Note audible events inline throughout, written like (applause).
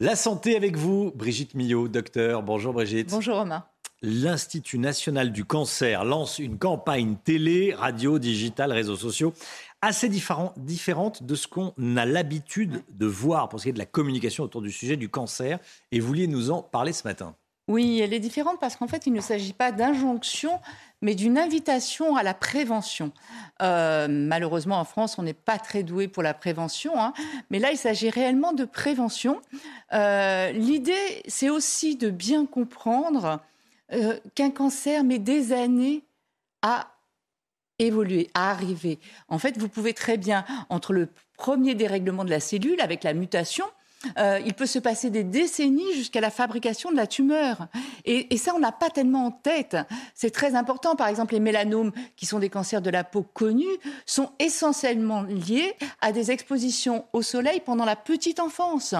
La santé avec vous, Brigitte Millot, docteur. Bonjour Brigitte. Bonjour Romain. L'Institut national du cancer lance une campagne télé, radio, digitale, réseaux sociaux assez différente de ce qu'on a l'habitude de voir pour ce qui est de la communication autour du sujet du cancer. Et vous vouliez nous en parler ce matin. Oui, elle est différente parce qu'en fait, il ne s'agit pas d'injonction, mais d'une invitation à la prévention. Euh, malheureusement, en France, on n'est pas très doué pour la prévention, hein. mais là, il s'agit réellement de prévention. Euh, l'idée, c'est aussi de bien comprendre euh, qu'un cancer met des années à évoluer, à arriver. En fait, vous pouvez très bien, entre le premier dérèglement de la cellule avec la mutation, euh, il peut se passer des décennies jusqu'à la fabrication de la tumeur. Et, ça, on n'a pas tellement en tête. C'est très important. Par exemple, les mélanomes, qui sont des cancers de la peau connus, sont essentiellement liés à des expositions au soleil pendant la petite enfance.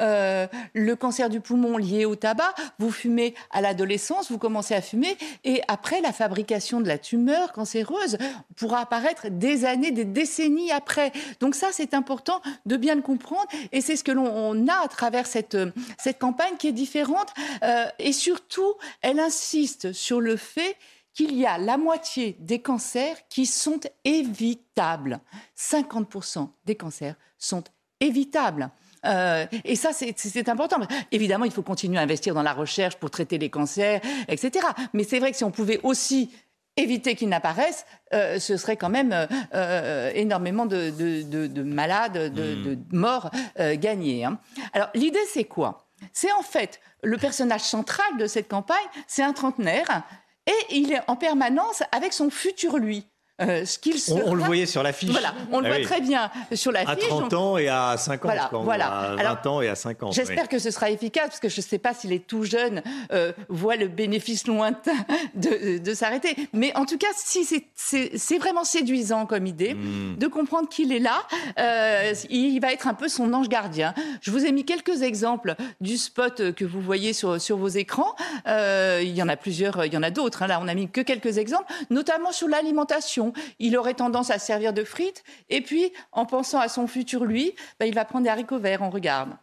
Euh, le cancer du poumon lié au tabac, vous fumez à l'adolescence, vous commencez à fumer, et après la fabrication de la tumeur cancéreuse pourra apparaître des années, des décennies après. Donc ça, c'est important de bien le comprendre, et c'est ce que l'on a à travers cette, cette campagne qui est différente, euh, et surtout, elle insiste sur le fait qu'il y a la moitié des cancers qui sont évitables. 50% des cancers sont évitables. Euh, et ça, c'est important. Évidemment, il faut continuer à investir dans la recherche pour traiter les cancers, etc. Mais c'est vrai que si on pouvait aussi éviter qu'ils n'apparaissent, euh, ce serait quand même euh, énormément de, malades, de, hmm. morts gagnés. Hein. Alors l'idée, c'est quoi? C'est en fait le personnage central de cette campagne, c'est un trentenaire, et il est en permanence avec son futur lui. Euh, ce qu'il on, le voyait sur l'affiche. Voilà, on le ah voit très bien sur l'affiche. À 30 ans et à 50, voilà, à 20 ans et à 50. J'espère que ce sera efficace, parce que je ne sais pas si les tout jeunes euh, voient le bénéfice lointain (laughs) de, s'arrêter. Mais en tout cas, si c'est vraiment séduisant comme idée, hmm. de comprendre qu'il est là, euh, il va être un peu son ange gardien. Je vous ai mis quelques exemples du spot que vous voyez sur, sur vos écrans. il y en a plusieurs, il y en a d'autres. Hein. Là, on a mis que quelques exemples, notamment sur l'alimentation il aurait tendance à servir de frites. Et puis, en pensant à son futur lui, bah, il va prendre des haricots verts. On regarde.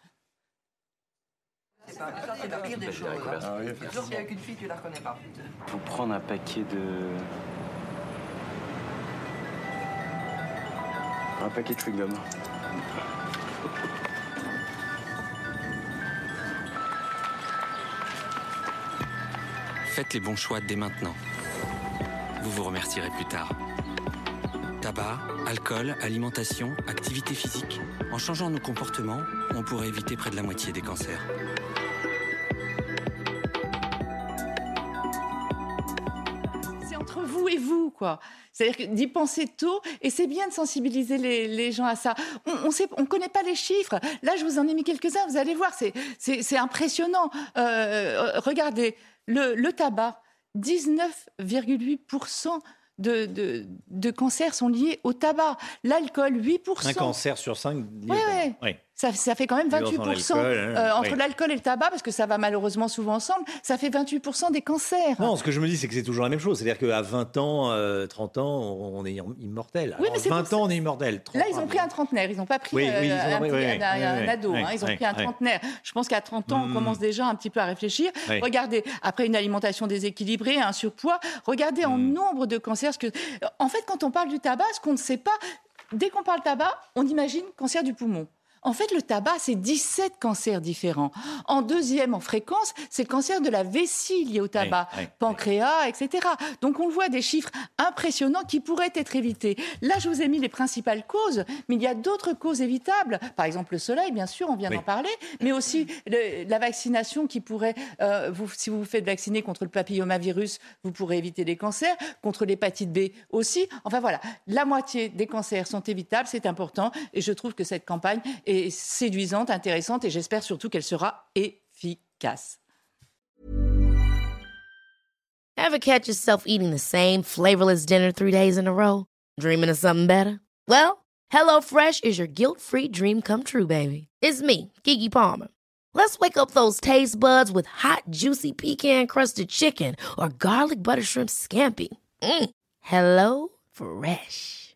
C'est la pire des choses. Ah s'il n'y a qu'une fille, tu la reconnais pas. Faut prendre un paquet de. Un paquet de chewing-gum. Faites les bons choix dès maintenant. Vous vous remercierez plus tard. Tabac, alcool, alimentation, activité physique. En changeant nos comportements, on pourrait éviter près de la moitié des cancers. C'est entre vous et vous, quoi. C'est-à-dire d'y penser tôt, et c'est bien de sensibiliser les, gens à ça. On ne on connaît pas les chiffres. Là, je vous en ai mis quelques-uns, vous allez voir, c'est impressionnant. Euh, regardez, le tabac, 19,8% de, de, de, cancers sont liés au tabac. L'alcool, 8%. Un cancer sur 5 Oui, oui ça, fait quand même 28% hein. euh, entre l'alcool et le tabac, parce que ça va malheureusement souvent ensemble, ça fait 28% des cancers. Non, ce que je me dis, c'est que c'est toujours la même chose. C'est-à-dire qu'à 20 ans, 30 euh, ans, on est immortel. Oui, mais 20 ans, on est immortel. Là, ils ont pris un trentenaire, ils n'ont pas pris un, ado, hein. ils ont pris un trentenaire. Je pense qu'à 30 ans, on hmm. commence déjà un petit peu à réfléchir. Regardez, après une alimentation déséquilibrée, un surpoids, regardez en hmm. nombre de cancers. que... En fait, quand on parle du tabac, ce qu'on ne sait pas, dès qu'on parle tabac, on imagine cancer du poumon. En fait, le tabac, c'est 17 cancers différents. En deuxième en fréquence, c'est le cancer de la vessie lié au tabac, pancréas, etc. Donc on voit des chiffres impressionnants qui pourraient être évités. Là, je vous ai mis les principales causes, mais il y a d'autres causes évitables. Par exemple, le soleil, bien sûr, on vient d'en parler, mais aussi la vaccination qui pourrait, euh, vous, si vous vous faites vacciner contre le papillomavirus, vous pourrez éviter des cancers, contre l'hépatite B aussi. Enfin voilà, la moitié des cancers sont évitables, c'est important, et je trouve que cette campagne séduisante, intéressante, et j'espère surtout qu'elle sera efficace. Ever catch yourself eating the same flavorless dinner three days in a row? Dreaming of something better? Well, HelloFresh is your guilt-free dream come true, baby. It's me, Kiki Palmer. Let's wake up those taste buds with hot, juicy pecan-crusted chicken or garlic butter shrimp scampi. Mm. Hello Fresh.